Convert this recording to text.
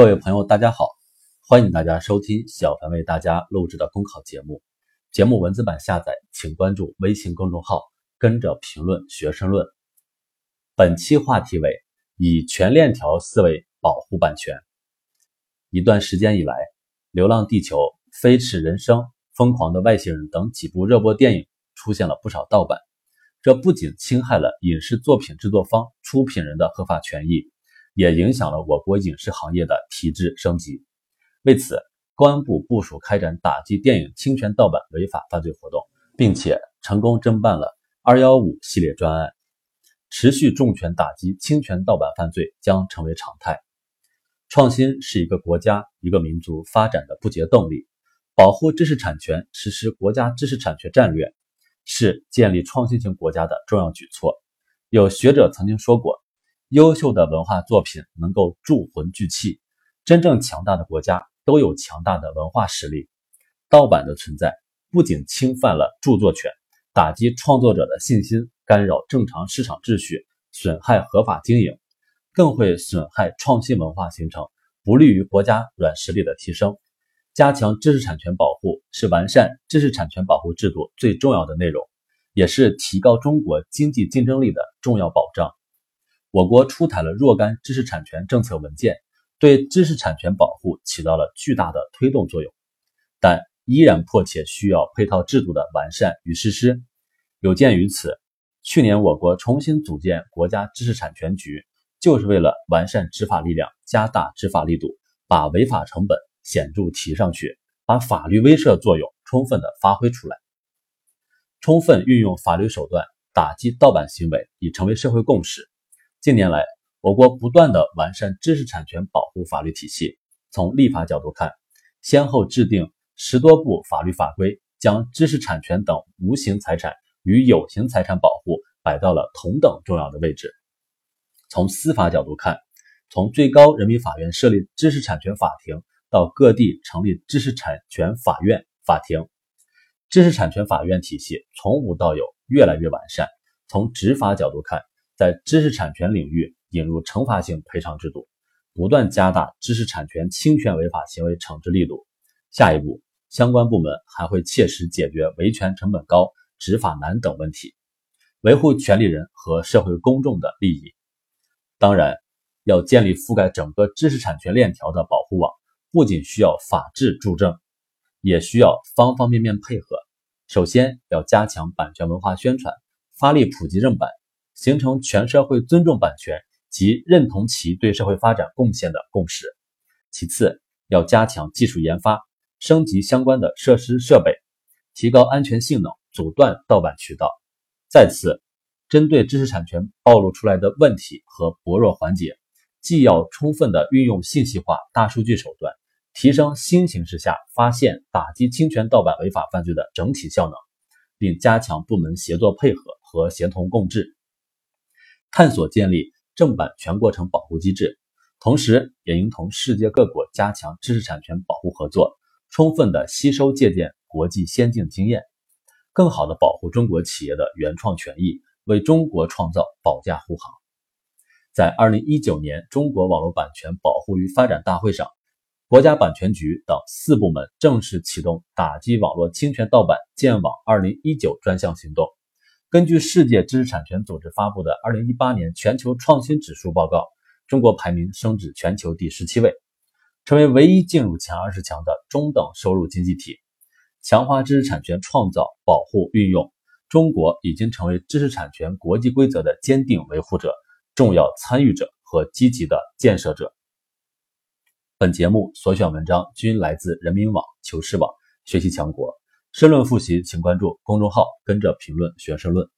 各位朋友，大家好！欢迎大家收听小凡为大家录制的公考节目。节目文字版下载，请关注微信公众号“跟着评论学申论”。本期话题为以全链条思维保护版权。一段时间以来，《流浪地球》《飞驰人生》《疯狂的外星人》等几部热播电影出现了不少盗版，这不仅侵害了影视作品制作方、出品人的合法权益。也影响了我国影视行业的提质升级。为此，公安部部署开展打击电影侵权盗版违法犯罪活动，并且成功侦办了“二幺五”系列专案。持续重拳打击侵权盗版犯罪将成为常态。创新是一个国家、一个民族发展的不竭动力。保护知识产权、实施国家知识产权战略，是建立创新型国家的重要举措。有学者曾经说过。优秀的文化作品能够铸魂聚气，真正强大的国家都有强大的文化实力。盗版的存在不仅侵犯了著作权，打击创作者的信心，干扰正常市场秩序，损害合法经营，更会损害创新文化形成，不利于国家软实力的提升。加强知识产权保护是完善知识产权保护制度最重要的内容，也是提高中国经济竞争力的重要保障。我国出台了若干知识产权政策文件，对知识产权保护起到了巨大的推动作用，但依然迫切需要配套制度的完善与实施。有鉴于此，去年我国重新组建国家知识产权局，就是为了完善执法力量，加大执法力度，把违法成本显著提上去，把法律威慑作用充分的发挥出来。充分运用法律手段打击盗版行为，已成为社会共识。近年来，我国不断的完善知识产权保护法律体系。从立法角度看，先后制定十多部法律法规，将知识产权等无形财产与有形财产保护摆到了同等重要的位置。从司法角度看，从最高人民法院设立知识产权法庭，到各地成立知识产权法院、法庭，知识产权法院体系从无到有，越来越完善。从执法角度看，在知识产权领域引入惩罚性赔偿制度，不断加大知识产权侵权违法行为惩治力度。下一步，相关部门还会切实解决维权成本高、执法难等问题，维护权利人和社会公众的利益。当然，要建立覆盖整个知识产权链条的保护网，不仅需要法治助证，也需要方方面面配合。首先，要加强版权文化宣传，发力普及正版。形成全社会尊重版权及认同其对社会发展贡献的共识。其次，要加强技术研发，升级相关的设施设备，提高安全性能，阻断盗版渠道。再次，针对知识产权暴露出来的问题和薄弱环节，既要充分的运用信息化、大数据手段，提升新形势下发现、打击侵权盗版违法犯罪的整体效能，并加强部门协作配合和协同共治。探索建立正版全过程保护机制，同时也应同世界各国加强知识产权保护合作，充分的吸收借鉴国际先进经验，更好的保护中国企业的原创权益，为中国创造保驾护航。在二零一九年中国网络版权保护与发展大会上，国家版权局等四部门正式启动打击网络侵权盗版建网二零一九专项行动。根据世界知识产权组织发布的二零一八年全球创新指数报告，中国排名升至全球第十七位，成为唯一进入前二十强的中等收入经济体。强化知识产权创造、保护、运用，中国已经成为知识产权国际规则的坚定维护者、重要参与者和积极的建设者。本节目所选文章均来自人民网、求是网、学习强国。申论复习，请关注公众号，跟着评论学申论。